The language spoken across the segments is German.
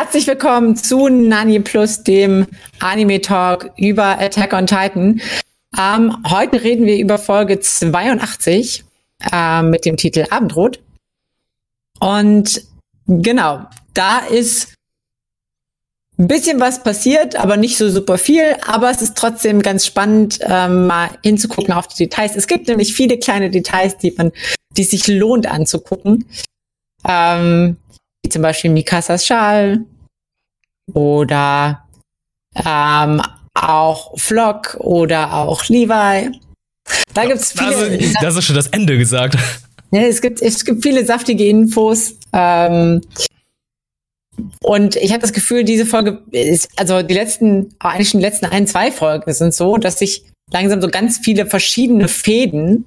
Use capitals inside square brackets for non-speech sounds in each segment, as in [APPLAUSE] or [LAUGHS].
Herzlich willkommen zu Nani Plus, dem Anime Talk über Attack on Titan. Ähm, heute reden wir über Folge 82 äh, mit dem Titel Abendrot. Und genau, da ist ein bisschen was passiert, aber nicht so super viel. Aber es ist trotzdem ganz spannend, ähm, mal hinzugucken auf die Details. Es gibt nämlich viele kleine Details, die man, die sich lohnt anzugucken. Ähm, wie zum Beispiel Mikasas Schal oder ähm, auch Flock oder auch Levi. Da gibt's viele. Das, das ist schon das Ende gesagt. [LAUGHS] Ja, es gibt es gibt viele saftige Infos. Ähm, und ich habe das Gefühl, diese Folge ist, also die letzten, eigentlich die letzten ein, zwei Folgen sind so, dass sich langsam so ganz viele verschiedene Fäden,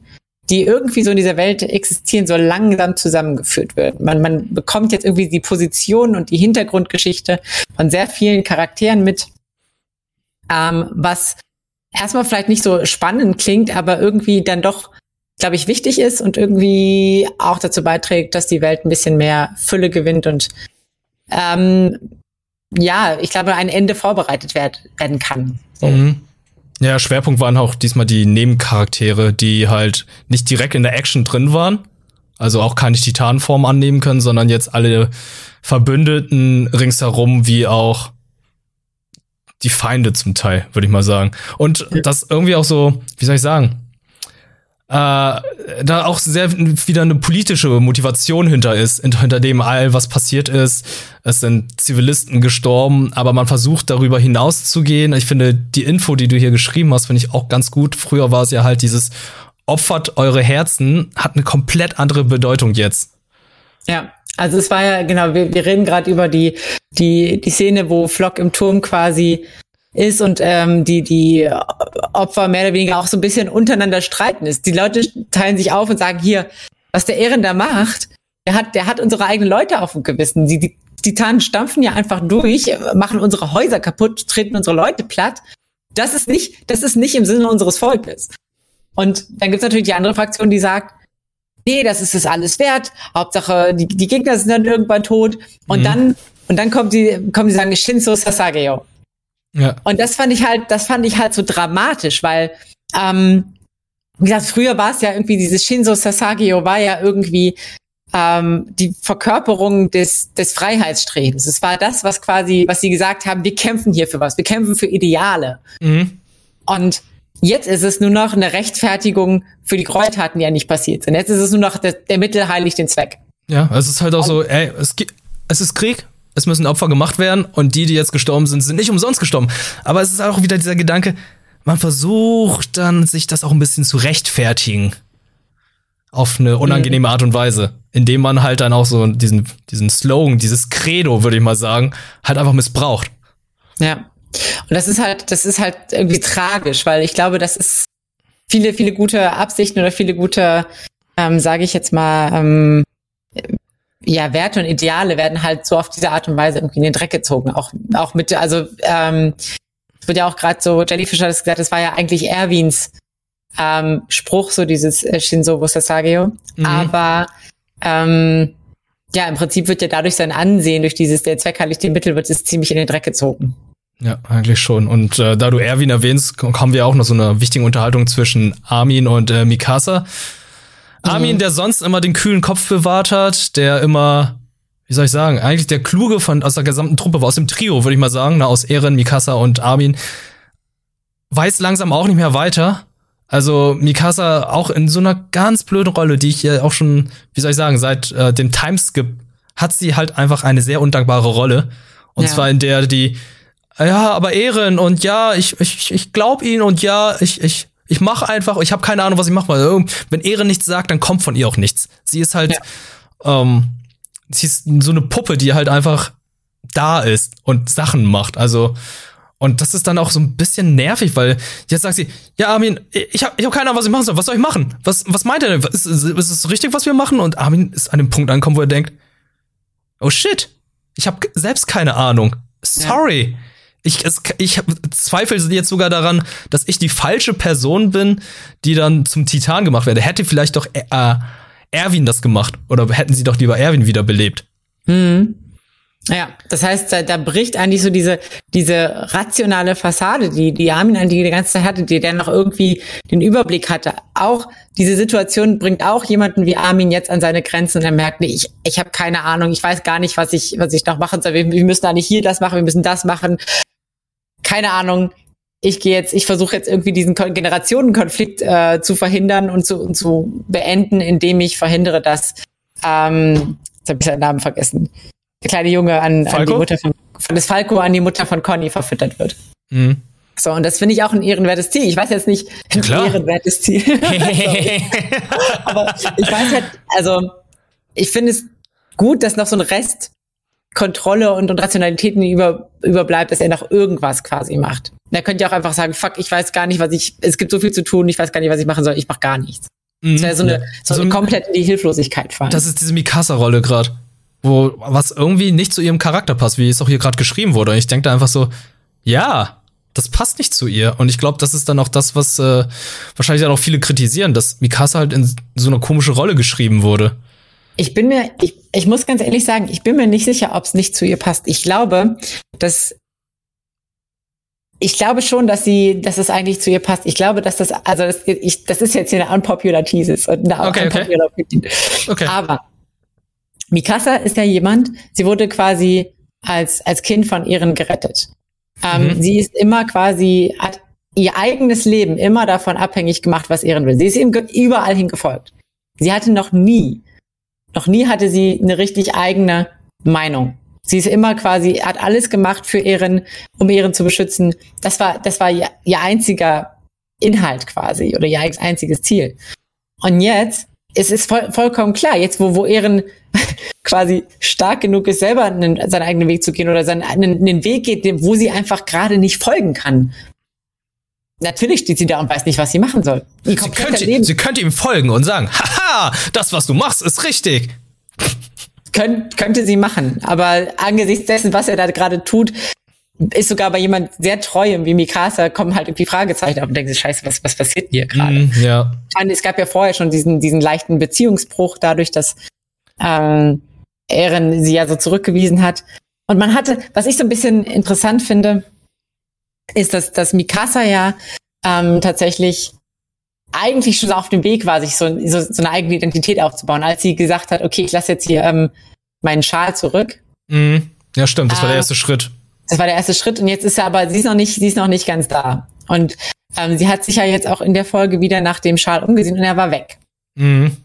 die irgendwie so in dieser Welt existieren, so langsam zusammengeführt werden. Man, man bekommt jetzt irgendwie die Position und die Hintergrundgeschichte von sehr vielen Charakteren mit, ähm, was erstmal vielleicht nicht so spannend klingt, aber irgendwie dann doch, glaube ich, wichtig ist und irgendwie auch dazu beiträgt, dass die Welt ein bisschen mehr Fülle gewinnt und ähm, ja, ich glaube, ein Ende vorbereitet werd, werden kann. So. Mhm. Ja, Schwerpunkt waren auch diesmal die Nebencharaktere, die halt nicht direkt in der Action drin waren, also auch keine Titanform annehmen können, sondern jetzt alle Verbündeten ringsherum wie auch die Feinde zum Teil, würde ich mal sagen. Und das irgendwie auch so, wie soll ich sagen, da auch sehr wieder eine politische Motivation hinter ist, hinter dem all, was passiert ist. Es sind Zivilisten gestorben, aber man versucht darüber hinaus zu gehen. Ich finde, die Info, die du hier geschrieben hast, finde ich auch ganz gut. Früher war es ja halt dieses opfert eure Herzen, hat eine komplett andere Bedeutung jetzt. Ja, also es war ja, genau, wir, wir reden gerade über die, die, die Szene, wo Flock im Turm quasi ist und ähm, die, die Opfer mehr oder weniger auch so ein bisschen untereinander streiten ist. Die Leute teilen sich auf und sagen, hier, was der Ehren da macht, der hat, der hat unsere eigenen Leute auf dem Gewissen. Die, die Titanen stampfen ja einfach durch, machen unsere Häuser kaputt, treten unsere Leute platt. Das ist nicht, das ist nicht im Sinne unseres Volkes. Und dann gibt's natürlich die andere Fraktion, die sagt, nee, das ist es alles wert. Hauptsache, die, die Gegner sind dann irgendwann tot. Und mhm. dann, und dann kommt die, kommen die sagen, Shinzo Sasageo. Ja. Und das fand ich halt, das fand ich halt so dramatisch, weil, ähm, wie gesagt, früher war es ja irgendwie, dieses Shinzo Sasageo war ja irgendwie ähm, die Verkörperung des, des Freiheitsstrebens. Es war das, was quasi, was sie gesagt haben, wir kämpfen hier für was, wir kämpfen für Ideale. Mhm. Und jetzt ist es nur noch eine Rechtfertigung für die Gräueltaten, die ja nicht passiert sind. Jetzt ist es nur noch der, der Mittel heiligt den Zweck. Ja, es ist halt auch so, ey, es, es ist Krieg, es müssen Opfer gemacht werden und die, die jetzt gestorben sind, sind nicht umsonst gestorben. Aber es ist auch wieder dieser Gedanke, man versucht dann, sich das auch ein bisschen zu rechtfertigen. Auf eine unangenehme Art und Weise. Indem man halt dann auch so diesen, diesen Slogan, dieses Credo, würde ich mal sagen, halt einfach missbraucht. Ja. Und das ist halt, das ist halt irgendwie tragisch, weil ich glaube, das ist viele, viele gute Absichten oder viele gute, ähm, sage ich jetzt mal, ähm, ja, Werte und Ideale werden halt so auf diese Art und Weise irgendwie in den Dreck gezogen. Auch, auch mit, also ähm, es wird ja auch gerade so, Jellyfish hat es gesagt, das war ja eigentlich Erwins ähm, Spruch, so dieses äh, Shinzo Wosasageo. Mhm. Aber ähm, ja, im Prinzip wird ja dadurch sein Ansehen, durch dieses der Zweck heiligt den Mittel, wird es ziemlich in den Dreck gezogen. Ja, eigentlich schon. Und äh, da du Erwin erwähnst, haben wir auch noch so eine wichtige Unterhaltung zwischen Armin und äh, Mikasa. Armin, mhm. der sonst immer den kühlen Kopf bewahrt hat, der immer, wie soll ich sagen, eigentlich der kluge von aus der gesamten Truppe war, aus dem Trio, würde ich mal sagen, na, aus Ehren, Mikasa und Armin, weiß langsam auch nicht mehr weiter. Also Mikasa auch in so einer ganz blöden Rolle, die ich ja auch schon, wie soll ich sagen, seit äh, dem Timeskip hat sie halt einfach eine sehr undankbare Rolle. Und ja. zwar in der die, ja, aber Ehren und ja, ich, ich, ich glaub ihn und ja, ich, ich, ich mache einfach, ich habe keine Ahnung, was ich mache. Weil wenn Ehre nichts sagt, dann kommt von ihr auch nichts. Sie ist halt, ja. ähm, sie ist so eine Puppe, die halt einfach da ist und Sachen macht. Also und das ist dann auch so ein bisschen nervig, weil jetzt sagt sie, ja, Armin, ich habe ich hab keine Ahnung, was ich machen soll. Was soll ich machen? Was, was meint er denn? Ist, ist es richtig, was wir machen? Und Armin ist an dem Punkt angekommen, wo er denkt, oh shit, ich habe selbst keine Ahnung. Sorry. Ja ich, es, ich zweifle jetzt sogar daran, dass ich die falsche Person bin, die dann zum Titan gemacht werde. Hätte vielleicht doch äh, Erwin das gemacht oder hätten sie doch lieber Erwin wiederbelebt. Hm. Ja, das heißt, da, da bricht eigentlich so diese, diese rationale Fassade, die, die Armin eigentlich die ganze Zeit hatte, die der noch irgendwie den Überblick hatte. Auch diese Situation bringt auch jemanden wie Armin jetzt an seine Grenzen und er merkt, nee, ich, ich habe keine Ahnung, ich weiß gar nicht, was ich, was ich noch machen soll. Wir, wir müssen eigentlich hier das machen, wir müssen das machen. Keine Ahnung. Ich gehe jetzt, ich versuche jetzt irgendwie diesen Generationenkonflikt äh, zu verhindern und zu, und zu beenden, indem ich verhindere, dass ähm, jetzt habe ich seinen Namen vergessen der kleine Junge an, an die Mutter von, von das Falco an die Mutter von Conny verfüttert wird. Mhm. So, und das finde ich auch ein ehrenwertes Ziel. Ich weiß jetzt nicht, ein Klar. ehrenwertes Ziel. [LAUGHS] [LAUGHS] Aber ich weiß halt, also ich finde es gut, dass noch so ein Rest Kontrolle und, und Rationalitäten über, überbleibt, dass er noch irgendwas quasi macht. Er könnte ja auch einfach sagen, fuck, ich weiß gar nicht, was ich, es gibt so viel zu tun, ich weiß gar nicht, was ich machen soll, ich mach gar nichts. Mhm. Das wäre so eine, so, so komplett in die Hilflosigkeit fallen. Das ist diese Mikasa-Rolle gerade wo was irgendwie nicht zu ihrem Charakter passt, wie es auch hier gerade geschrieben wurde. Und ich denke da einfach so, ja, das passt nicht zu ihr. Und ich glaube, das ist dann auch das, was äh, wahrscheinlich dann auch viele kritisieren, dass Mikasa halt in so eine komische Rolle geschrieben wurde. Ich bin mir, ich, ich muss ganz ehrlich sagen, ich bin mir nicht sicher, ob es nicht zu ihr passt. Ich glaube, dass ich glaube schon, dass sie, dass es eigentlich zu ihr passt. Ich glaube, dass das, also das, ich, das ist jetzt hier eine unpopular Thesis und eine okay, unpopular okay. Opinion. Okay. Aber Mikasa ist ja jemand, sie wurde quasi als, als Kind von ihren gerettet. Ähm, mhm. Sie ist immer quasi, hat ihr eigenes Leben immer davon abhängig gemacht, was ihren will. Sie ist ihm überall hingefolgt. Sie hatte noch nie, noch nie hatte sie eine richtig eigene Meinung. Sie ist immer quasi, hat alles gemacht für ihren, um ihren zu beschützen. Das war, das war ihr, ihr einziger Inhalt quasi oder ihr einziges Ziel. Und jetzt es ist voll, vollkommen klar, jetzt wo, wo Ehren [LAUGHS] quasi stark genug ist, selber einen, seinen eigenen Weg zu gehen oder seinen einen, einen Weg geht, wo sie einfach gerade nicht folgen kann. Natürlich steht sie da und weiß nicht, was sie machen soll. Sie könnte, sie könnte ihm folgen und sagen, haha, das, was du machst, ist richtig. Könnt, könnte sie machen, aber angesichts dessen, was er da gerade tut, ist sogar bei jemand sehr treuem wie Mikasa, kommen halt irgendwie Fragezeichen auf und denken sich, scheiße, was, was passiert hier gerade? Mm, ja. Es gab ja vorher schon diesen, diesen leichten Beziehungsbruch dadurch, dass ähm, Eren sie ja so zurückgewiesen hat. Und man hatte, was ich so ein bisschen interessant finde, ist, dass, dass Mikasa ja ähm, tatsächlich eigentlich schon auf dem Weg war, sich so, so, so eine eigene Identität aufzubauen, als sie gesagt hat, okay, ich lasse jetzt hier ähm, meinen Schal zurück. Mm, ja, stimmt, das war der ähm, erste Schritt. Das war der erste Schritt und jetzt ist er aber, sie ist noch nicht, sie ist noch nicht ganz da. Und ähm, sie hat sich ja jetzt auch in der Folge wieder nach dem Schal umgesehen und er war weg. Mhm.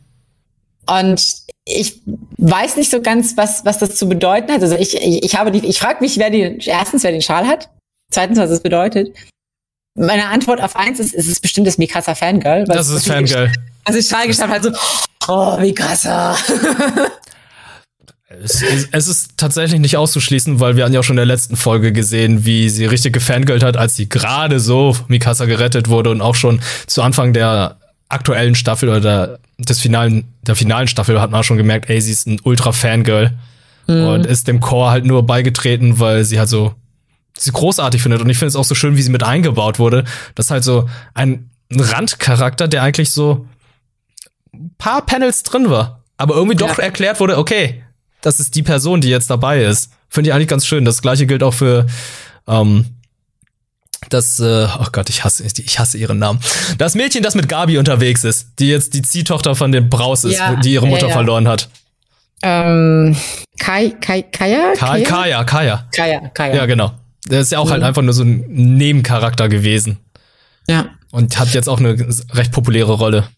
Und ich weiß nicht so ganz, was, was das zu bedeuten hat. Also ich, ich, ich habe die, ich frage mich, wer die, erstens, wer den Schal hat, zweitens, was es bedeutet. Meine Antwort auf eins ist, es ist bestimmt das Mikasa Fangirl. Das ist Fangirl. Also Schal geschafft hat so, oh, Mikasa. [LAUGHS] Es, es, ist tatsächlich nicht auszuschließen, weil wir haben ja auch schon in der letzten Folge gesehen, wie sie richtig gefangirlt hat, als sie gerade so Mikasa gerettet wurde und auch schon zu Anfang der aktuellen Staffel oder der, des finalen, der finalen Staffel hat man auch schon gemerkt, ey, sie ist ein ultra Fangirl mhm. und ist dem Chor halt nur beigetreten, weil sie halt so sie großartig findet und ich finde es auch so schön, wie sie mit eingebaut wurde. Das ist halt so ein Randcharakter, der eigentlich so ein paar Panels drin war, aber irgendwie doch ja. erklärt wurde, okay, das ist die Person, die jetzt dabei ist. Finde ich eigentlich ganz schön. Das gleiche gilt auch für ähm, das, äh, oh Gott, ich hasse, ich hasse ihren Namen. Das Mädchen, das mit Gabi unterwegs ist, die jetzt die Ziehtochter von dem Braus ist, ja, die ihre Mutter ja, verloren hat. Ähm, Kai, Kai, Kaya? Kaya, Kaya, Kaya. Kaya, Kaya. Ja, genau. Der ist ja auch mhm. halt einfach nur so ein Nebencharakter gewesen. Ja. Und hat jetzt auch eine recht populäre Rolle.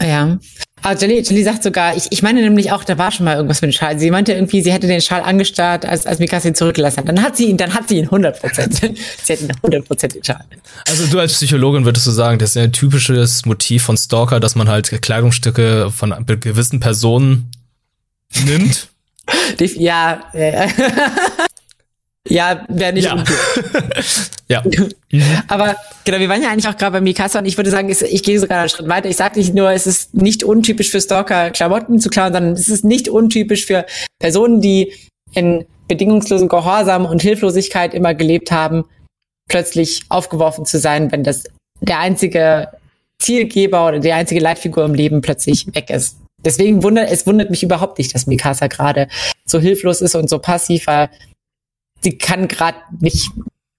Ja. Aber Jelly, Jelly sagt sogar, ich, ich meine nämlich auch, da war schon mal irgendwas mit dem Schal. Sie meinte irgendwie, sie hätte den Schal angestarrt, als, als Mikasa ihn zurückgelassen hat. Dann hat sie ihn, dann hat sie ihn 100 Prozent. [LAUGHS] sie hat ihn 100 Prozent den Schal. Also du als Psychologin würdest du sagen, das ist ein typisches Motiv von Stalker, dass man halt Kleidungsstücke von gewissen Personen nimmt? [LAUGHS] ja, äh, [LAUGHS] Ja, wäre nicht ja. [LAUGHS] ja. [LAUGHS] Aber genau, wir waren ja eigentlich auch gerade bei Mikasa und ich würde sagen, ich gehe sogar einen Schritt weiter. Ich sage nicht nur, es ist nicht untypisch für Stalker, Klamotten zu klauen, sondern es ist nicht untypisch für Personen, die in bedingungslosen Gehorsam und Hilflosigkeit immer gelebt haben, plötzlich aufgeworfen zu sein, wenn das der einzige Zielgeber oder die einzige Leitfigur im Leben plötzlich weg ist. deswegen wundert, es wundert mich überhaupt nicht, dass Mikasa gerade so hilflos ist und so passiv, weil sie kann gerade nicht,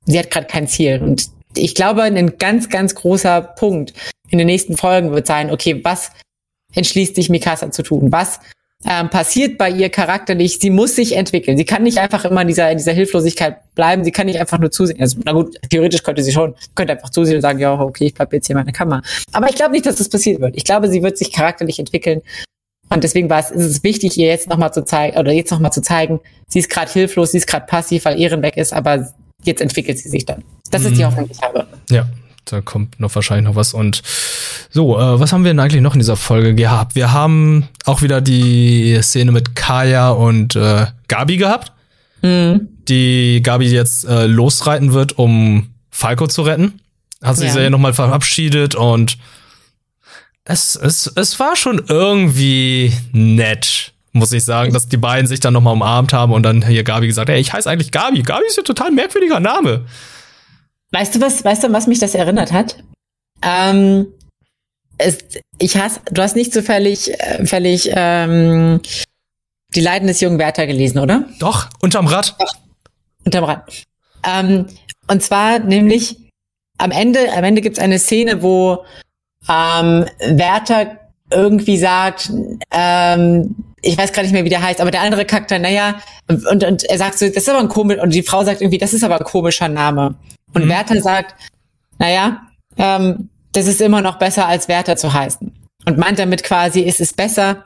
sie hat gerade kein Ziel. Und ich glaube, ein ganz, ganz großer Punkt in den nächsten Folgen wird sein, okay, was entschließt sich Mikasa zu tun? Was ähm, passiert bei ihr charakterlich? Sie muss sich entwickeln. Sie kann nicht einfach immer in dieser, in dieser Hilflosigkeit bleiben. Sie kann nicht einfach nur zusehen. Also, na gut, theoretisch könnte sie schon, könnte einfach zusehen und sagen, ja, okay, ich bleib jetzt hier in meiner Kammer. Aber ich glaube nicht, dass das passieren wird. Ich glaube, sie wird sich charakterlich entwickeln. Und deswegen war es, ist es wichtig, ihr jetzt nochmal zu zeigen, oder jetzt nochmal zu zeigen, sie ist gerade hilflos, sie ist gerade passiv, weil Ehren weg ist, aber jetzt entwickelt sie sich dann. Das mhm. ist die mhm. Hoffnung, die ich habe. Ja, da kommt noch wahrscheinlich noch was. Und so, äh, was haben wir denn eigentlich noch in dieser Folge gehabt? Wir haben auch wieder die Szene mit Kaya und äh, Gabi gehabt. Mhm. Die Gabi jetzt äh, losreiten wird, um Falco zu retten. Hat sich ja, ja nochmal verabschiedet und es, es, es war schon irgendwie nett, muss ich sagen, dass die beiden sich dann nochmal umarmt haben und dann hier Gabi gesagt, ey, ich heiße eigentlich Gabi. Gabi ist ja total merkwürdiger Name. Weißt du was, weißt du, was mich das erinnert hat? Ähm, es, ich hasse, du hast nicht zufällig, äh, fällig, ähm, die Leiden des jungen Werther gelesen, oder? Doch, unterm Rad. Doch, unterm Rad. Ähm, und zwar nämlich am Ende, am Ende gibt's eine Szene, wo ähm, Werther irgendwie sagt, ähm, ich weiß gar nicht mehr, wie der heißt, aber der andere Charakter, naja, und, und er sagt so, das ist aber ein komisch, und die Frau sagt irgendwie, das ist aber ein komischer Name. Und mhm. Werther sagt, naja, ähm, das ist immer noch besser, als Werther zu heißen. Und meint damit quasi, ist es besser,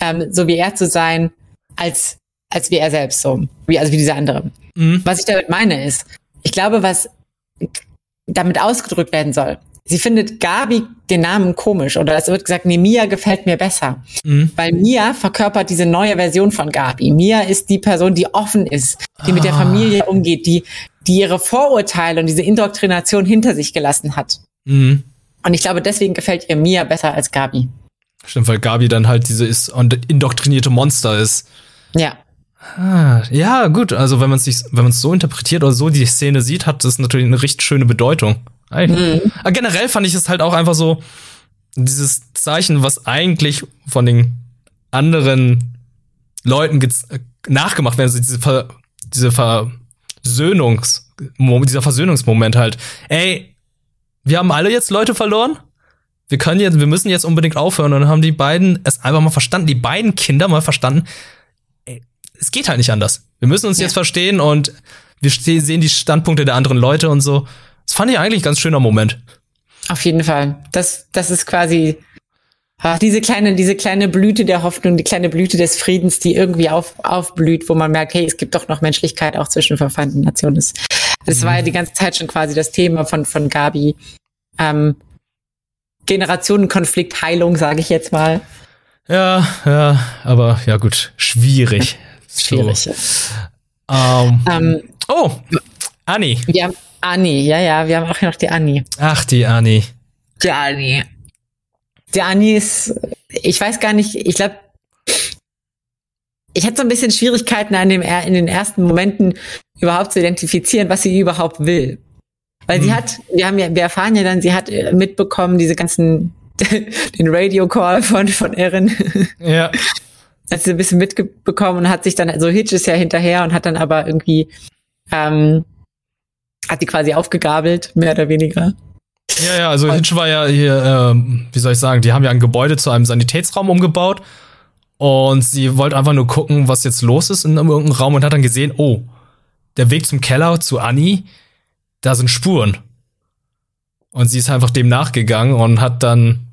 ähm, so wie er zu sein, als, als wie er selbst so. Wie, also wie dieser andere. Mhm. Was ich damit meine ist, ich glaube, was damit ausgedrückt werden soll, sie findet Gabi den Namen komisch oder es wird gesagt, nee, Mia gefällt mir besser. Mhm. Weil Mia verkörpert diese neue Version von Gabi. Mia ist die Person, die offen ist, die ah. mit der ah. Familie umgeht, die, die ihre Vorurteile und diese Indoktrination hinter sich gelassen hat. Mhm. Und ich glaube, deswegen gefällt ihr Mia besser als Gabi. Stimmt, weil Gabi dann halt diese ist indoktrinierte Monster ist. Ja. Ah, ja, gut. Also wenn man es wenn man es so interpretiert oder so die Szene sieht, hat das natürlich eine richtig schöne Bedeutung. Mhm. Aber generell fand ich es halt auch einfach so, dieses Zeichen, was eigentlich von den anderen Leuten nachgemacht werden, also diese, Ver diese Versöhnungs, dieser Versöhnungsmoment halt. Ey, wir haben alle jetzt Leute verloren. Wir können jetzt, wir müssen jetzt unbedingt aufhören. Und dann haben die beiden es einfach mal verstanden, die beiden Kinder mal verstanden. Ey, es geht halt nicht anders. Wir müssen uns ja. jetzt verstehen und wir sehen die Standpunkte der anderen Leute und so. Das fand ich eigentlich ein ganz schöner Moment. Auf jeden Fall. Das, das ist quasi ach, diese kleine, diese kleine Blüte der Hoffnung, die kleine Blüte des Friedens, die irgendwie auf, aufblüht, wo man merkt, hey, es gibt doch noch Menschlichkeit auch zwischen verfeindeten Nationen. Das, das mhm. war ja die ganze Zeit schon quasi das Thema von, von Gabi. Ähm, Generationenkonflikt, Heilung, sage ich jetzt mal. Ja, ja, aber ja gut, schwierig. [LAUGHS] schwierig. So. Um, ähm, ähm, oh, Anni. Ja, Anni, ja, ja, wir haben auch noch die Anni. Ach, die Anni. Die Anni. Die Anni ist, ich weiß gar nicht, ich glaube, ich hatte so ein bisschen Schwierigkeiten an dem, in den ersten Momenten überhaupt zu identifizieren, was sie überhaupt will. Weil hm. sie hat, wir haben ja, wir erfahren ja dann, sie hat äh, mitbekommen, diese ganzen, [LAUGHS] den Radio-Call von, von Erin. [LAUGHS] Ja. Hat sie ein bisschen mitbekommen und hat sich dann, also Hitch ist ja hinterher und hat dann aber irgendwie, ähm, hat die quasi aufgegabelt, mehr oder weniger. Ja, ja, also Hitch war ja hier, ähm, wie soll ich sagen, die haben ja ein Gebäude zu einem Sanitätsraum umgebaut und sie wollte einfach nur gucken, was jetzt los ist in irgendeinem Raum und hat dann gesehen, oh, der Weg zum Keller zu Annie, da sind Spuren. Und sie ist einfach dem nachgegangen und hat dann,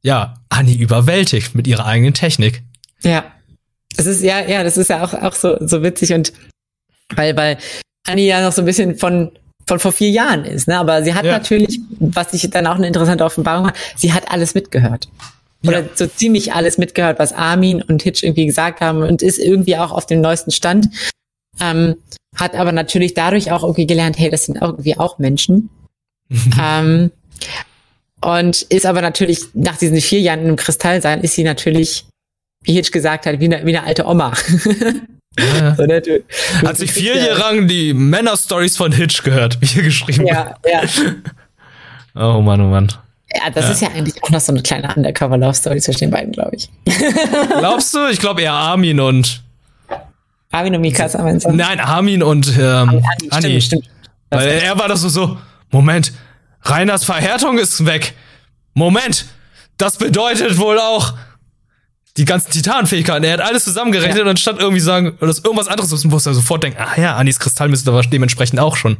ja, Annie überwältigt mit ihrer eigenen Technik. Ja. Das ist, ja, ja, das ist ja auch, auch so, so witzig und weil, weil Annie ja noch so ein bisschen von von vor vier Jahren ist, ne? Aber sie hat ja. natürlich, was ich dann auch eine interessante Offenbarung war, sie hat alles mitgehört. Oder ja. so ziemlich alles mitgehört, was Armin und Hitch irgendwie gesagt haben und ist irgendwie auch auf dem neuesten Stand. Ähm, hat aber natürlich dadurch auch irgendwie gelernt, hey, das sind irgendwie auch Menschen. [LAUGHS] ähm, und ist aber natürlich nach diesen vier Jahren einem Kristall sein, ist sie natürlich, wie Hitch gesagt hat, wie eine, wie eine alte Oma. [LAUGHS] Ja. So, ne, du, du Hat sich vier Jahre lang die Männer-Stories von Hitch gehört, wie ihr geschrieben Ja, ja. [LAUGHS] Oh Mann, oh Mann. Ja, das ja. ist ja eigentlich auch noch so eine kleine Undercover-Love-Story zwischen den beiden, glaube ich. [LAUGHS] Glaubst du? Ich glaube eher Armin und. Armin und Mikasa meinst du? Nein, Armin und ähm, Anni. Anni. Stimmt, stimmt. Weil er war das so, so, Moment, Reiners Verhärtung ist weg. Moment, das bedeutet wohl auch die ganzen Titanfähigkeiten. Er hat alles zusammengerechnet ja. und anstatt irgendwie sagen, dass irgendwas anderes ist, muss er sofort denken, ah ja, Anis Kristall müsste aber dementsprechend auch schon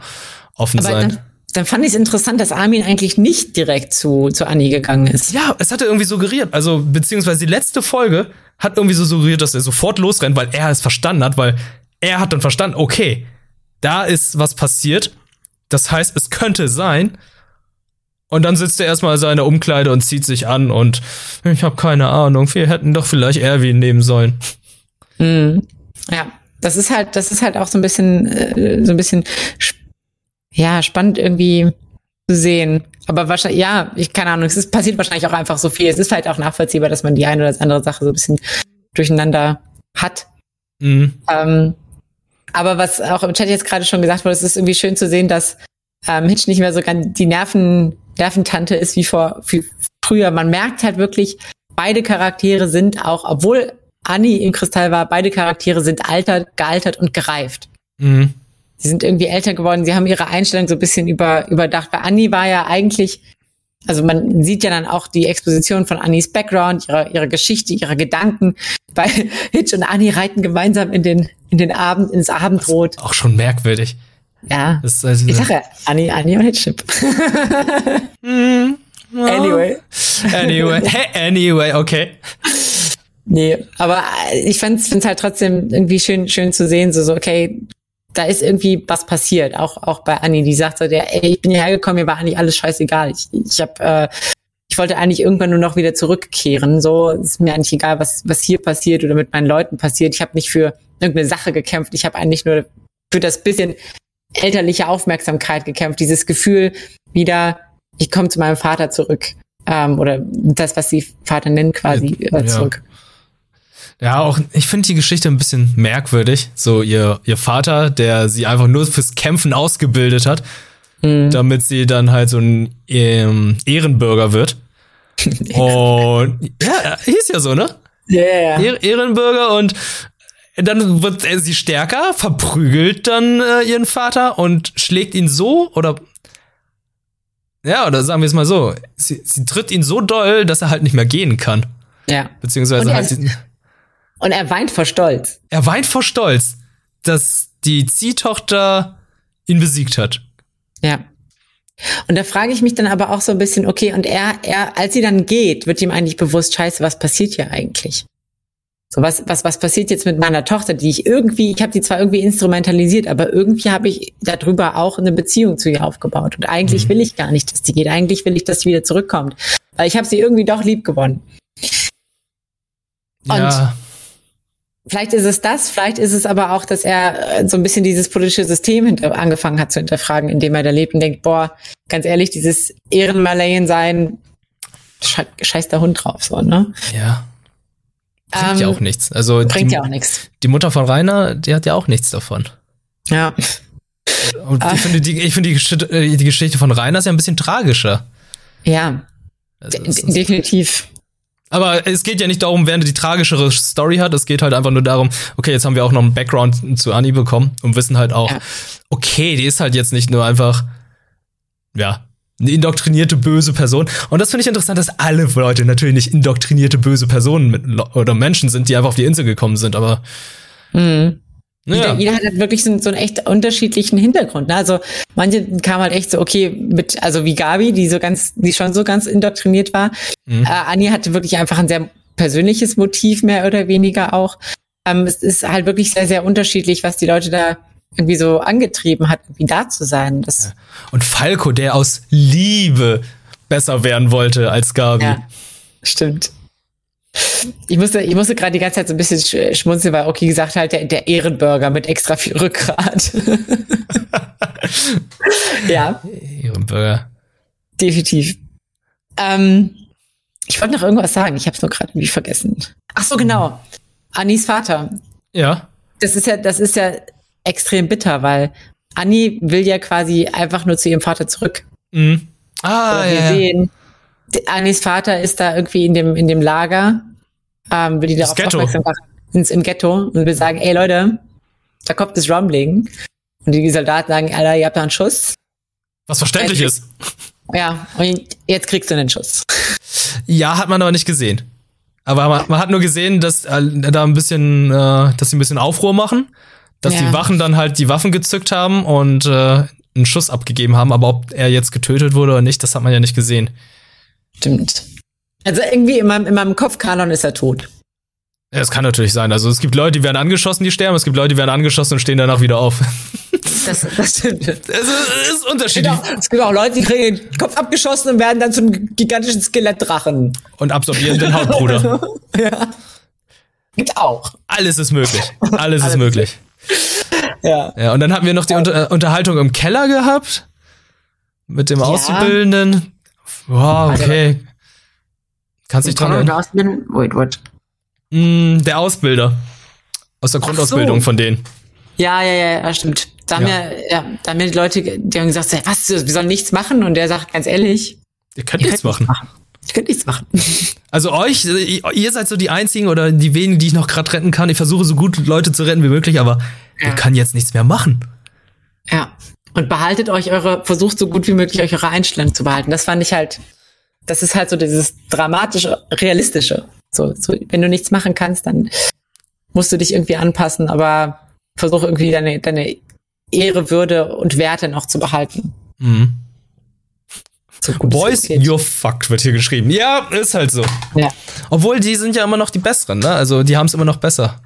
offen Aber sein. Dann, dann fand ich es interessant, dass Armin eigentlich nicht direkt zu, zu Annie gegangen ist. Ja, es hatte irgendwie suggeriert, also beziehungsweise die letzte Folge hat irgendwie so suggeriert, dass er sofort losrennt, weil er es verstanden hat, weil er hat dann verstanden, okay, da ist was passiert. Das heißt, es könnte sein, und dann sitzt er erstmal in seiner Umkleide und zieht sich an und ich habe keine Ahnung, wir hätten doch vielleicht Erwin nehmen sollen. Mhm. Ja, das ist halt, das ist halt auch so ein bisschen, äh, so ein bisschen, ja, spannend irgendwie zu sehen. Aber wahrscheinlich, ja, ich keine Ahnung, es ist, passiert wahrscheinlich auch einfach so viel. Es ist halt auch nachvollziehbar, dass man die eine oder andere Sache so ein bisschen durcheinander hat. Mhm. Ähm, aber was auch im Chat jetzt gerade schon gesagt wurde, es ist irgendwie schön zu sehen, dass ähm, Hitch nicht mehr so ganz die Nerven Nerventante ist wie vor wie früher. Man merkt halt wirklich, beide Charaktere sind auch, obwohl Annie im Kristall war, beide Charaktere sind altert, gealtert und gereift. Mhm. Sie sind irgendwie älter geworden, sie haben ihre Einstellung so ein bisschen über, überdacht. Bei Annie war ja eigentlich, also man sieht ja dann auch die Exposition von Annies Background, ihre, ihre Geschichte, ihre Gedanken. Bei [LAUGHS] Hitch und Annie reiten gemeinsam in den, in den Abend, ins Abendrot. Auch schon merkwürdig. Ja. Das ist also ich sage ja, Annie, Annie und Hitchip. mm, [LAUGHS] Anyway. Anyway. anyway, okay. Nee, aber ich fand's, find's halt trotzdem irgendwie schön, schön zu sehen, so, so, okay, da ist irgendwie was passiert, auch, auch bei Annie, die sagt so, der, ey, ich bin hierher gekommen, mir war eigentlich alles scheißegal. Ich, ich hab, äh, ich wollte eigentlich irgendwann nur noch wieder zurückkehren. So ist mir eigentlich egal, was, was hier passiert oder mit meinen Leuten passiert. Ich habe nicht für irgendeine Sache gekämpft. Ich habe eigentlich nur für das bisschen elterliche Aufmerksamkeit gekämpft, dieses Gefühl wieder, ich komme zu meinem Vater zurück. Ähm, oder das, was sie Vater nennen, quasi äh, zurück. Ja, auch ich finde die Geschichte ein bisschen merkwürdig. So ihr ihr Vater, der sie einfach nur fürs Kämpfen ausgebildet hat, mhm. damit sie dann halt so ein ähm, Ehrenbürger wird. [LAUGHS] und ja, hieß ja so, ne? Ja, yeah. ja. Ehrenbürger und dann wird er sie stärker, verprügelt dann äh, ihren Vater und schlägt ihn so oder ja, oder sagen wir es mal so, sie, sie tritt ihn so doll, dass er halt nicht mehr gehen kann. Ja. Beziehungsweise und er, halt und er weint vor Stolz. Er weint vor Stolz, dass die Ziehtochter ihn besiegt hat. Ja. Und da frage ich mich dann aber auch so ein bisschen, okay, und er, er, als sie dann geht, wird ihm eigentlich bewusst, scheiße, was passiert hier eigentlich? So was, was, was passiert jetzt mit meiner Tochter, die ich irgendwie, ich habe die zwar irgendwie instrumentalisiert, aber irgendwie habe ich darüber auch eine Beziehung zu ihr aufgebaut. Und eigentlich mhm. will ich gar nicht, dass die geht. Eigentlich will ich, dass sie wieder zurückkommt. Weil ich habe sie irgendwie doch lieb gewonnen. Und ja. vielleicht ist es das, vielleicht ist es aber auch, dass er äh, so ein bisschen dieses politische System angefangen hat zu hinterfragen, indem er da lebt und denkt, boah, ganz ehrlich, dieses Ehrenmalayen sein, scheiß der Hund drauf, so, ne? Ja. Bringt ähm, ja auch nichts. Also bringt die, ja auch nichts. Die Mutter von Rainer, die hat ja auch nichts davon. Ja. Und ich finde die, ich finde die, Geschichte, äh, die Geschichte von Rainer ist ja ein bisschen tragischer. Ja. Also, definitiv. Aber es geht ja nicht darum, wer die tragischere Story hat. Es geht halt einfach nur darum, okay, jetzt haben wir auch noch einen Background zu Annie bekommen und wissen halt auch, ja. okay, die ist halt jetzt nicht nur einfach, ja, eine indoktrinierte böse Person. Und das finde ich interessant, dass alle Leute natürlich nicht indoktrinierte böse Personen mit, oder Menschen sind, die einfach auf die Insel gekommen sind, aber. Mhm. Ja. Jeder, jeder hat halt wirklich so, so einen echt unterschiedlichen Hintergrund. Ne? Also manche kamen halt echt so, okay, mit, also wie Gabi, die so ganz, die schon so ganz indoktriniert war. Mhm. Äh, Anni hatte wirklich einfach ein sehr persönliches Motiv, mehr oder weniger auch. Ähm, es ist halt wirklich sehr, sehr unterschiedlich, was die Leute da irgendwie so angetrieben hat, irgendwie da zu sein. Das ja. Und Falco, der aus Liebe besser werden wollte als Gabi. Ja, stimmt. Ich musste, ich musste gerade die ganze Zeit so ein bisschen schmunzeln, weil Oki gesagt hat, der, der Ehrenburger mit extra viel Rückgrat. [LAUGHS] ja. Ehrenburger. Definitiv. Ähm, ich wollte noch irgendwas sagen, ich habe es nur gerade irgendwie vergessen. Ach so, genau. Anis Vater. Ja. Das ist ja, das ist ja extrem bitter, weil Annie will ja quasi einfach nur zu ihrem Vater zurück. Mhm. Ah, wir ja. sehen, Anis Vater ist da irgendwie in dem, in dem Lager, ähm, will die Das darauf Ghetto. aufmerksam machen, ins, im Ghetto und will sagen, ey Leute, da kommt das Rumbling. Und die Soldaten sagen, Alter, ihr habt da einen Schuss. Was verständlich ist. Ja, und jetzt kriegst du einen Schuss. Ja, hat man aber nicht gesehen. Aber man, man hat nur gesehen, dass äh, da ein bisschen, äh, dass sie ein bisschen Aufruhr machen, dass Ja. die Wachen dann halt die Waffen gezückt haben und äh, einen Schuss abgegeben haben. Aber ob er jetzt getötet wurde oder nicht, das hat man ja nicht gesehen. Stimmt. Also irgendwie in meinem, in meinem Kopfkanon ist er tot. Ja, das kann natürlich sein. Also es gibt Leute, die werden angeschossen, die sterben. Es gibt Leute, die werden angeschossen und stehen danach wieder auf. [LAUGHS] Das, das stimmt. Es ist, es ist unterschiedlich. Genau. Es gibt auch Leute, die kriegen den Kopf abgeschossen und werden dann zum gigantischen Skelettdrachen. Und absorbieren den Hautbruder. [LAUGHS] Ja. Gibt auch. Alles ist möglich. Alles ist möglich. Ja. Ja, und dann hatten wir noch die Unter äh, Unterhaltung im Keller gehabt. Mit dem Auszubildenden. Wow, okay. Kannst dich dran erinnern? Wait, what? Mm, der Ausbilder. Aus der Grundausbildung so. von denen. Ja, ja, ja, ja, stimmt. Da haben Ja. ja, ja, da haben ja die Leute, die haben gesagt, was, wir sollen nichts machen. Und der sagt ganz ehrlich, Ihr könnt ihr nichts könnt machen. Ich könnte nichts machen. [LAUGHS] Also euch, ihr seid so die einzigen oder die wenigen, die ich noch gerade retten kann. Ich versuche so gut Leute zu retten wie möglich, aber Ja. ihr kann jetzt nichts mehr machen. Ja. Und behaltet euch eure, versucht so gut wie möglich euch eure Einstellung zu behalten. Das fand ich halt, das ist halt so dieses dramatische, realistische. So, so, wenn du nichts machen kannst, dann musst du dich irgendwie anpassen, aber versuch irgendwie deine, deine Ehre, Würde und Werte noch zu behalten. Mhm. So Boys, geht. you're fucked, wird hier geschrieben. Ja, ist halt so. Ja. Obwohl, die sind ja immer noch die Besseren, ne? Also, die haben es immer noch besser.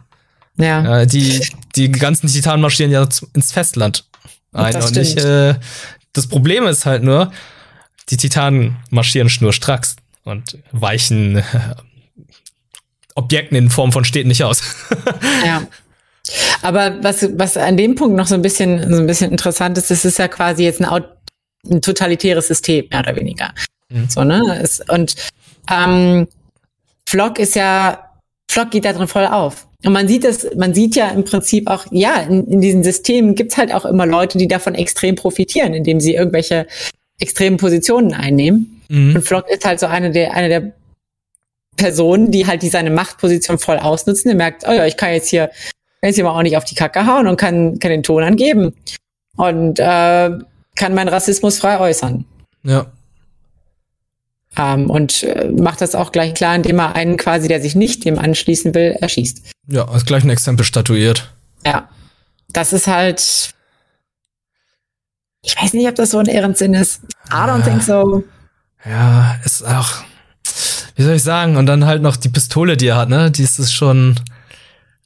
Ja. Ja, die, die ganzen Titanen marschieren ja ins Festland ein Das und äh, das Problem ist halt nur, die Titanen marschieren schnurstracks und weichen äh, Objekten in Form von Städten nicht aus. [LAUGHS] Ja. Aber was, was an dem Punkt noch so ein bisschen, so ein bisschen interessant ist, das ist ja quasi jetzt ein, Aut ein totalitäres System, mehr oder weniger. Mhm. So, ne? Es, und ähm, Flock ist ja, Flock geht da drin voll auf. Und man sieht das, man sieht ja im Prinzip auch, ja, in, in diesen Systemen gibt's halt auch immer Leute, die davon extrem profitieren, indem sie irgendwelche extremen Positionen einnehmen. Mhm. Und Flock ist halt so eine der, eine der Personen, die halt die seine Machtposition voll ausnutzen. Er merkt, oh ja, ich kann jetzt hier, kann jetzt hier mal auch nicht auf die Kacke hauen und kann, kann den Ton angeben. Und äh, kann meinen Rassismus frei äußern. Ja. Ähm, und äh, macht das auch gleich klar, indem er einen quasi, der sich nicht dem anschließen will, erschießt. Ja, ist gleich ein Exempel statuiert. Ja. Das ist halt. Ich weiß nicht, ob das so ein Ehrensinn ist. I don't think so. Ja, ist auch, wie soll ich sagen, und dann halt noch die Pistole, die er hat, ne? Die ist es schon,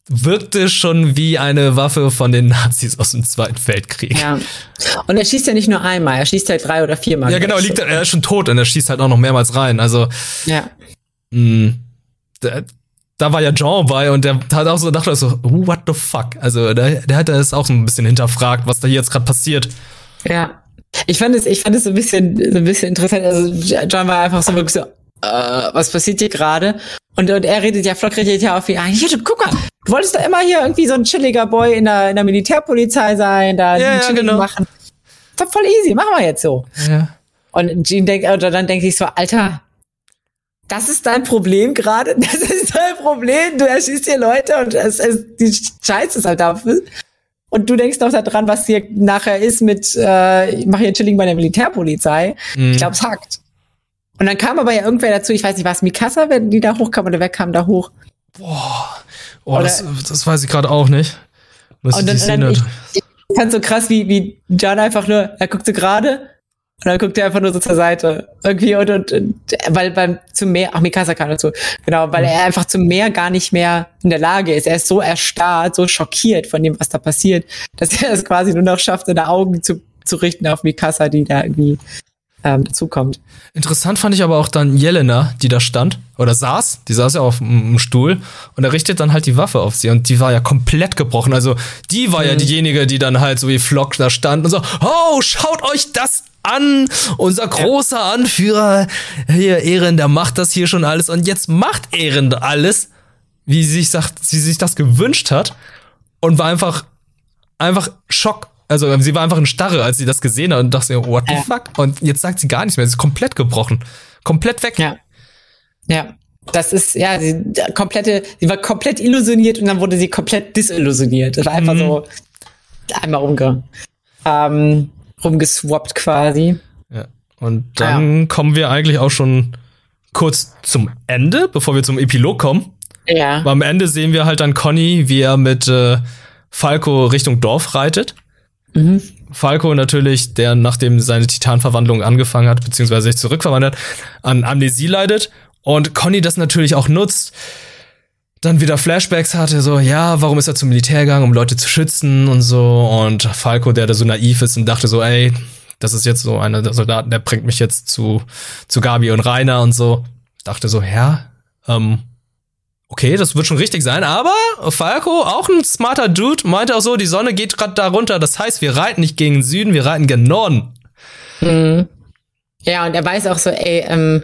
wirkte schon wie eine Waffe von den Nazis aus dem Zweiten Weltkrieg. Ja. Und er schießt ja nicht nur einmal, er schießt halt drei oder viermal. Ja, genau, liegt, er ist schon tot und er schießt halt auch noch mehrmals rein. Also, Ja. mh, da, da war ja Jean bei und der hat auch so gedacht, so, what the fuck? Also, der, der hat das auch so ein bisschen hinterfragt, was da hier jetzt gerade passiert. Ja. Ich fand es, ich fand es so ein bisschen, so ein bisschen interessant. Also John war einfach so wirklich so, äh, was passiert hier gerade? Und, und er redet ja, Flock redet ja auf ihn ein. Hier, guck mal, du wolltest doch immer hier irgendwie so ein chilliger Boy in der, in der Militärpolizei sein, da Ja, ja, genau. machen. Ist doch voll easy, machen wir jetzt so. Ja. Und Jean denkt, oder dann denkt sich so, Alter, das ist dein Problem gerade? [LAUGHS] Das ist dein Problem? Du erschießt hier Leute und es, es, die Scheiße ist halt dafür. Und du denkst noch daran, was hier nachher ist mit, äh, ich mache hier Chilling bei der Militärpolizei. Mhm. Ich glaube, es hackt. Und dann kam aber ja irgendwer dazu, ich weiß nicht, war es Mikasa, wenn die da hochkam oder wer kam da hoch? Oh, das, das weiß ich gerade auch nicht. Was Und dann, die dann ich, ich fand so krass, wie, wie John einfach nur, er guckt so gerade und dann guckt er einfach nur so zur Seite. Irgendwie und, und, und weil beim zum Meer, ach Mikasa kam dazu, genau, weil er einfach zum Meer gar nicht mehr in der Lage ist. Er ist so erstarrt, so schockiert von dem, was da passiert, dass er es quasi nur noch schafft, seine Augen zu, zu richten auf Mikasa, die da irgendwie ähm, dazukommt. Interessant fand ich aber auch dann Jelena, die da stand oder saß. Die saß ja auf dem Stuhl und er richtet dann halt die Waffe auf sie und die war ja komplett gebrochen. Also die war ja Mhm. diejenige, die dann halt so wie Flock da stand und so, oh, schaut euch das an, unser großer Anführer hier Ehren, der macht das hier schon alles und jetzt macht Ehren alles, wie sie sich sagt, sie sich das gewünscht hat und war einfach einfach Schock. Also sie war einfach in Starre, als sie das gesehen hat und dachte, what the Ja. fuck? Und jetzt sagt sie gar nichts mehr. Sie ist komplett gebrochen. komplett weg. Ja. Ja. Das ist, ja, sie komplette, sie war komplett illusioniert und dann wurde sie komplett disillusioniert. Das war einfach mhm. so einmal umge, ähm, rumgeswappt quasi. Ja. Und dann ja. kommen wir eigentlich auch schon kurz zum Ende, bevor wir zum Epilog kommen. Ja. Aber am Ende sehen wir halt dann Conny, wie er mit äh, Falco Richtung Dorf reitet. Mhm. Falco natürlich, der nachdem seine Titanverwandlung angefangen hat, beziehungsweise sich zurückverwandelt, an Amnesie leidet. Und Conny das natürlich auch nutzt, dann wieder Flashbacks hatte, so, ja, warum ist er zum Militär gegangen, um Leute zu schützen und so. Und Falco, der da so naiv ist und dachte so, ey, das ist jetzt so einer der Soldaten, der bringt mich jetzt zu, zu Gabi und Rainer und so. Dachte so, ja, ähm, okay, das wird schon richtig sein, aber Falco, auch ein smarter Dude, meinte auch so, die Sonne geht gerade da runter, das heißt, wir reiten nicht gegen den Süden, wir reiten gen Norden. Mhm. Ja, und er weiß auch so, ey, ähm,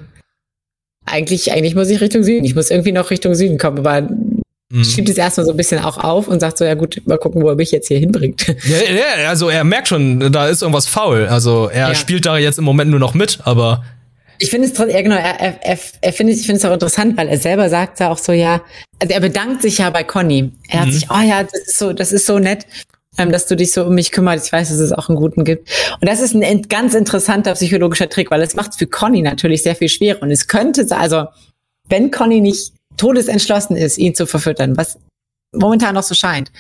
eigentlich, eigentlich muss ich Richtung Süden, ich muss irgendwie noch Richtung Süden kommen, aber mhm. schiebt es erstmal so ein bisschen auch auf und sagt so, ja gut, mal gucken, wo er mich jetzt hier hinbringt. [LAUGHS] Ja, ja also er merkt schon, da ist irgendwas faul. Also er ja. spielt da jetzt im Moment nur noch mit, aber ich finde es trotzdem, ja genau, er, er, er, er findet, ich finde es auch interessant, weil er selber sagt ja auch so, ja, also er bedankt sich ja bei Conny. Er hat mhm. sich, oh ja, das ist so, das ist so nett, ähm, dass du dich so um mich kümmerst. Ich weiß, dass es auch einen guten gibt. Und das ist ein ganz interessanter psychologischer Trick, weil es macht es für Conny natürlich sehr viel schwerer. Und es könnte, also, wenn Conny nicht todesentschlossen ist, ihn zu verfüttern, was momentan noch so scheint,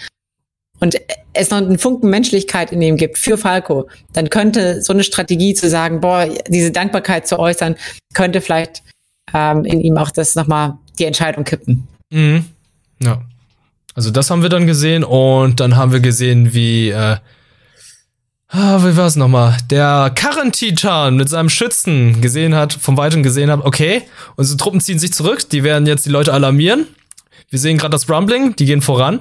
und es noch einen Funken Menschlichkeit in ihm gibt für Falco, dann könnte so eine Strategie zu sagen, boah, diese Dankbarkeit zu äußern, könnte vielleicht ähm, in ihm auch das nochmal die Entscheidung kippen. Mhm. Ja. Also das haben wir dann gesehen und dann haben wir gesehen, wie äh, ah, wie war es nochmal? Der Karrentitan mit seinem Schützen gesehen hat, vom Weiten gesehen hat, okay, unsere Truppen ziehen sich zurück, die werden jetzt die Leute alarmieren. Wir sehen gerade das Rumbling, die gehen voran.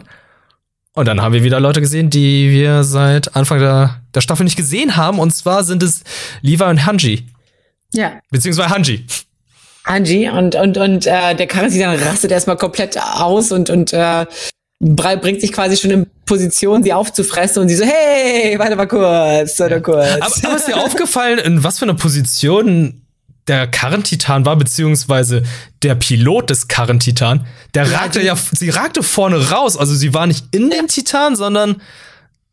Und dann haben wir wieder Leute gesehen, die wir seit Anfang der, der Staffel nicht gesehen haben. Und zwar sind es Levi und Hanji. Ja. Beziehungsweise Hanji. Hanji und, und, und äh, der Karasi dann rastet erstmal komplett aus und, und äh, bringt sich quasi schon in Position, sie aufzufressen und sie so, hey, warte mal kurz, warte kurz. Aber, aber ist dir aufgefallen, in was für einer Position der Karrentitan war, beziehungsweise der Pilot des Karrentitan, der ragte ja, sie ragte vorne raus. Also sie war nicht in den Titan, sondern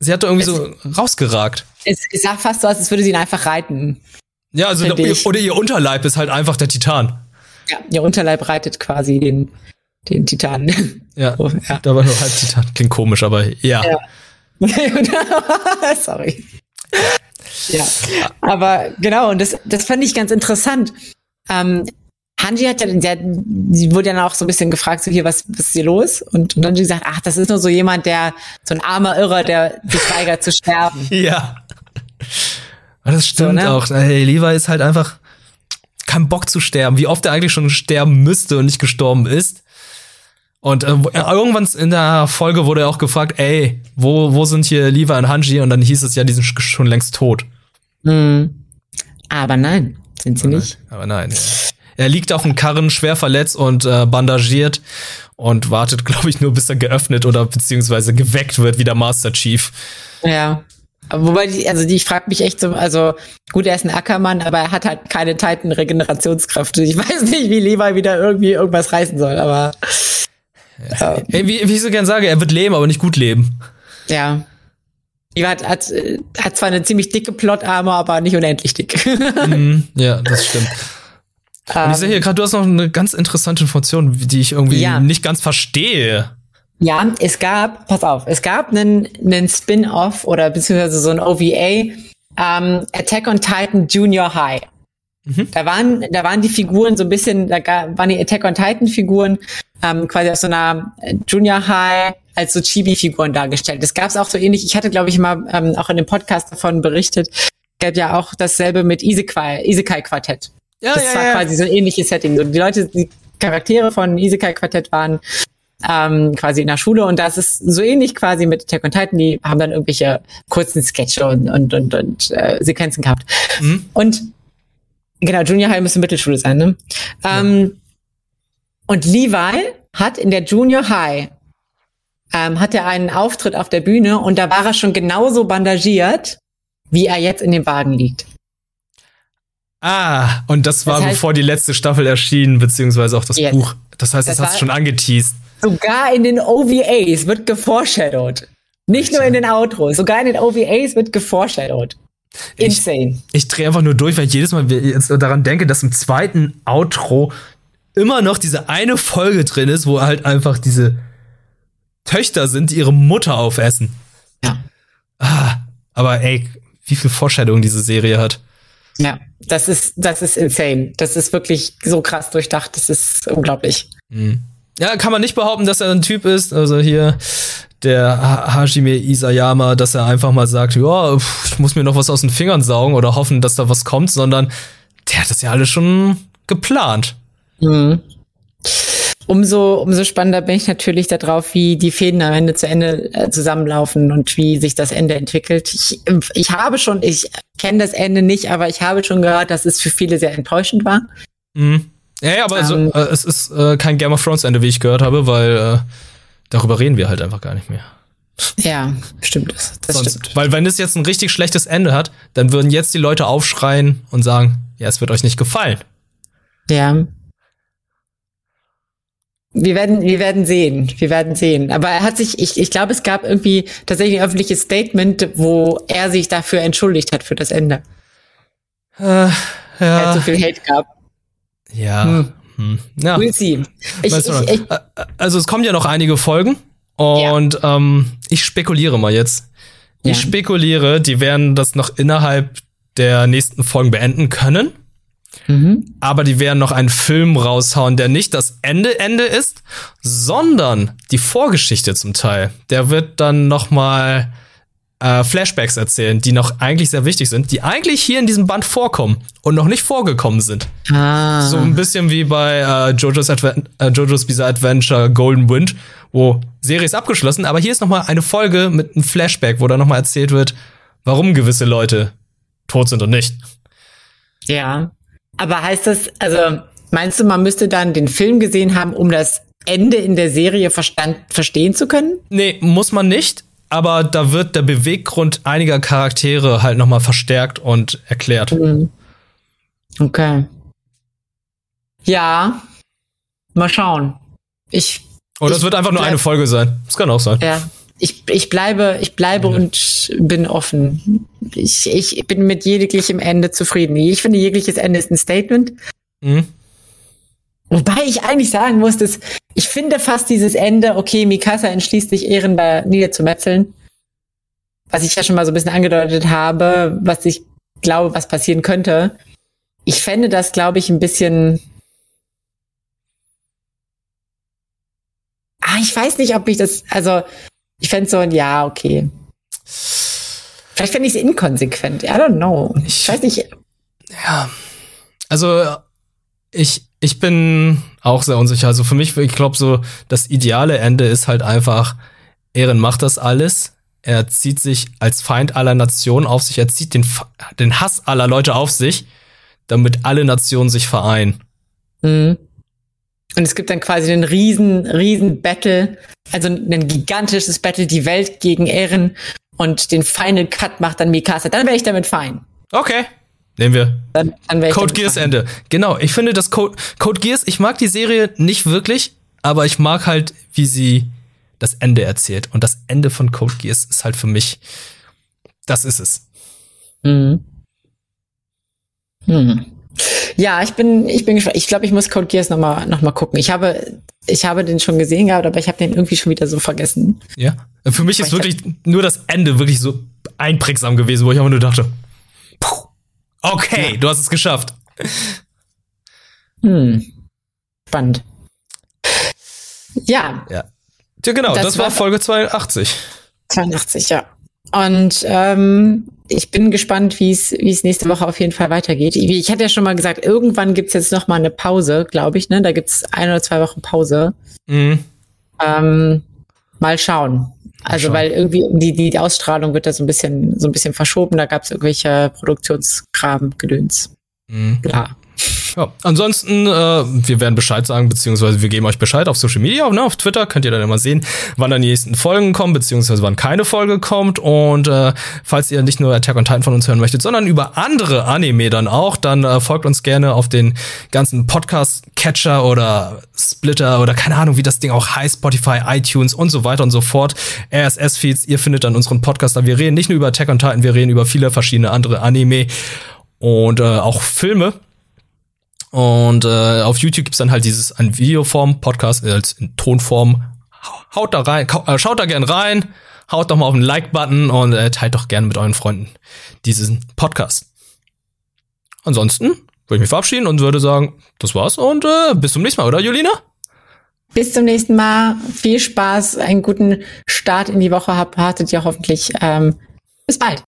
sie hatte irgendwie es, so rausgeragt. Es, es sah fast so aus, als würde sie ihn einfach reiten. Ja, also der, oder ihr Unterleib ist halt einfach der Titan. Ja, ihr Unterleib reitet quasi den, den Titan. Ja, [LAUGHS] oh, ja. da war nur halb Titan. Klingt komisch, aber ja. ja. [LAUGHS] Sorry. Ja, aber genau, und das, das fand ich ganz interessant. Ähm, Hanji hat ja, der, sie wurde dann auch so ein bisschen gefragt, so hier, was, was ist hier los? Und, und dann hat sie gesagt, ach, das ist nur so jemand, der, so ein armer Irrer, der sich weigert zu sterben. [LAUGHS] Ja. Das stimmt so, ne? auch. Hey, Levi ist halt einfach kein Bock zu sterben. Wie oft er eigentlich schon sterben müsste und nicht gestorben ist. Und äh, irgendwann in der Folge wurde er auch gefragt, ey, wo, wo sind hier Levi und Hanji? Und dann hieß es ja, die sind schon längst tot. Mhm. Aber nein, sind sie aber nicht. Nein, aber nein. Ja. Er liegt auf dem Karren, schwer verletzt und äh, bandagiert und wartet, [LAUGHS] glaube ich, nur bis er geöffnet oder beziehungsweise geweckt wird wie der Master Chief. Ja. Wobei, die, also die, ich frage mich echt so, also gut, er ist ein Ackermann, aber er hat halt keine Titan-Regenerationskräfte. Ich [LAUGHS] weiß nicht, wie Levi wieder irgendwie irgendwas reißen soll, aber. Ja. Ey, wie, wie ich so gern sage, er wird leben, aber nicht gut leben. Ja. Die hat, hat, hat zwar eine ziemlich dicke Plot-Armor, aber nicht unendlich dick. [LAUGHS] mm, ja, das stimmt. Und ich sehe hier gerade, du hast noch eine ganz interessante Information, die ich irgendwie ja. nicht ganz verstehe. Ja, es gab, pass auf, es gab einen, einen Spin-off oder beziehungsweise so ein OVA, ähm, Attack on Titan Junior High. Mhm. Da waren, da waren die Figuren so ein bisschen, da waren die Attack on Titan Figuren ähm, quasi aus so einer Junior High als so Chibi-Figuren dargestellt. Das gab es auch so ähnlich. Ich hatte, glaube ich, mal ähm, auch in dem Podcast davon berichtet. Gab ja auch dasselbe mit Isekai, Isekai Quartett. Ja, das ja, war ja. quasi so ein ähnliches Setting. So, die Leute, die Charaktere von Isekai Quartett waren ähm, quasi in der Schule und das ist so ähnlich quasi mit Attack on Titan, die haben dann irgendwelche kurzen Sketche und, und, und, und äh, Sequenzen gehabt. Mhm. Und genau, Junior High müsste Mittelschule sein, ne? Ja. Ähm, und Levi hat in der Junior High ähm, hat er einen Auftritt auf der Bühne und da war er schon genauso bandagiert, wie er jetzt in dem Wagen liegt. Ah, und das war Das heißt- bevor die letzte Staffel erschien, beziehungsweise auch das Ja. Buch. Das heißt, das, Das hast du schon angeteased. Sogar in den OVAs wird geforeshadowed. Nicht nur in den Outros, sogar in den OVAs wird geforeshadowed. Insane. Ich drehe einfach nur durch, weil ich jedes Mal jetzt daran denke, dass im zweiten Outro immer noch diese eine Folge drin ist, wo halt einfach diese Töchter sind, die ihre Mutter aufessen. Ja. Ah, aber ey, wie viel Vorstellung diese Serie hat. Ja, das ist, das ist insane. Das ist wirklich so krass durchdacht. Das ist unglaublich. Ja, kann man nicht behaupten, dass er ein Typ ist. Also hier der Ha- Hajime Isayama, dass er einfach mal sagt, ja, ich muss mir noch was aus den Fingern saugen oder hoffen, dass da was kommt, sondern der hat das ja alles schon geplant. Mhm. Umso, umso spannender bin ich natürlich darauf, wie die Fäden am Ende zu Ende äh, zusammenlaufen und wie sich das Ende entwickelt. Ich, ich habe schon, ich kenne das Ende nicht, aber ich habe schon gehört, dass es für viele sehr enttäuschend war. Mhm. Ja, ja, aber so, Ähm. äh, es ist äh, kein Game of Thrones Ende, wie ich gehört habe, weil äh, darüber reden wir halt einfach gar nicht mehr. Ja, stimmt. Das, das Sonst, stimmt. Weil wenn es jetzt ein richtig schlechtes Ende hat, dann würden jetzt die Leute aufschreien und sagen, ja, es wird euch nicht gefallen. Ja. Wir werden, wir werden sehen. Wir werden sehen. Aber er hat sich, ich, ich glaube, es gab irgendwie tatsächlich ein öffentliches Statement, wo er sich dafür entschuldigt hat für das Ende. Äh, Weil es ja. so viel Hate gab. Ja. Hm. Hm. ja. We'll see. Ich, ich, ich, Also es kommen ja noch einige Folgen und ähm, ich spekuliere mal jetzt. Ja. Ich spekuliere, die werden das noch innerhalb der nächsten Folgen beenden können, mhm. aber die werden noch einen Film raushauen, der nicht das Ende Ende ist, sondern die Vorgeschichte zum Teil. Der wird dann noch mal äh, Flashbacks erzählen, die noch eigentlich sehr wichtig sind, die eigentlich hier in diesem Band vorkommen und noch nicht vorgekommen sind. ah. So ein bisschen wie bei äh, JoJo's, Adven äh, JoJo's Bizarre Adventure Golden Wind, wo Serie ist abgeschlossen, aber hier ist noch mal eine Folge mit einem Flashback, wo dann noch mal erzählt wird, warum gewisse Leute tot sind und nicht. Ja. Aber heißt das, also meinst du, man müsste dann den Film gesehen haben, um das Ende in der Serie verstand, verstehen zu können? Nee, muss man nicht, aber da wird der Beweggrund einiger Charaktere halt noch mal verstärkt und erklärt. Mhm. Okay. Ja. Mal schauen. Ich, Oder es Ich wird einfach nur eine Folge sein. Das kann auch sein. ja, ich, ich bleibe, ich bleibe Ja. und bin offen. Ich, ich bin mit jeglichem Ende zufrieden. Ich finde, jegliches Ende ist ein Statement. Mhm. Wobei ich eigentlich sagen muss, dass ich finde fast dieses Ende, okay, Mikasa entschließt sich, Ehren da niederzumetzeln. Was ich ja schon mal so ein bisschen angedeutet habe, was ich glaube, was passieren könnte. Ich fände das, glaube ich, ein bisschen. Ah, ich weiß nicht, ob ich das, also, ich fände so ein Ja, okay. Vielleicht fände ich es inkonsequent. I don't know. Ich weiß nicht. Ja. Also ich ich bin auch sehr unsicher. Also für mich, ich glaube so, das ideale Ende ist halt einfach, Eren macht das alles. Er zieht sich als Feind aller Nationen auf sich. Er zieht den, den Hass aller Leute auf sich, damit alle Nationen sich vereinen. Mhm. Und es gibt dann quasi einen riesen, riesen Battle, also ein gigantisches Battle, die Welt gegen Eren und den Final Cut macht dann Mikasa. Dann wäre ich damit fein. Okay. Nehmen wir. Dann, dann wäre ich Code damit Geass fein. Ende. Genau, ich finde das Code, Code Geass, ich mag die Serie nicht wirklich, aber ich mag halt, wie sie das Ende erzählt. Und das Ende von Code Geass ist halt für mich, das ist es. Mhm. Hm. Ja, ich bin, ich bin gespannt. Ich glaube, ich muss Code Geass noch mal, noch mal gucken. Ich habe, ich habe den schon gesehen gehabt, aber ich habe den irgendwie schon wieder so vergessen. Ja. Für mich ist wirklich nur das Ende wirklich so einprägsam gewesen, wo ich einfach nur dachte, okay, du hast es geschafft. Hm. Spannend. Ja, Ja. Ja, genau, das, Das war war- Folge 82. 82, ja. Und ähm, ich bin gespannt, wie es wie es nächste Woche auf jeden Fall weitergeht. Ich hatte ja schon mal gesagt, irgendwann gibt's jetzt noch mal eine Pause, glaube ich. Ne, da gibt's ein oder zwei Wochen Pause. Mhm. Ähm, mal schauen. Also schauen. weil irgendwie die die Ausstrahlung wird da so ein bisschen so ein bisschen verschoben. Da gab's irgendwelche Produktionskram, Gedöns, Mhm. bla. Ja, ansonsten, äh, wir werden Bescheid sagen, beziehungsweise wir geben euch Bescheid auf Social Media, ne, auf Twitter könnt ihr dann immer sehen, wann dann die nächsten Folgen kommen, beziehungsweise wann keine Folge kommt. Und äh, falls ihr nicht nur Attack on Titan von uns hören möchtet, sondern über andere Anime dann auch, dann äh, folgt uns gerne auf den ganzen Podcast-Catcher oder Splitter oder keine Ahnung, wie das Ding auch heißt, Spotify, iTunes und so weiter und so fort. RSS-Feeds, ihr findet dann unseren Podcast. Wir reden nicht nur über Attack on Titan, wir reden über viele verschiedene andere Anime und äh, auch Filme. Und äh, auf YouTube gibt's dann halt dieses an Videoform, Podcast äh, als in Tonform. Haut da rein, äh, schaut da gern rein, haut doch mal auf den Like-Button und äh, teilt doch gern mit euren Freunden diesen Podcast. Ansonsten würde ich mich verabschieden und würde sagen, das war's und äh, bis zum nächsten Mal, oder Julina? Bis zum nächsten Mal. Viel Spaß, einen guten Start in die Woche habt, hattet ihr hoffentlich. Ähm, bis bald.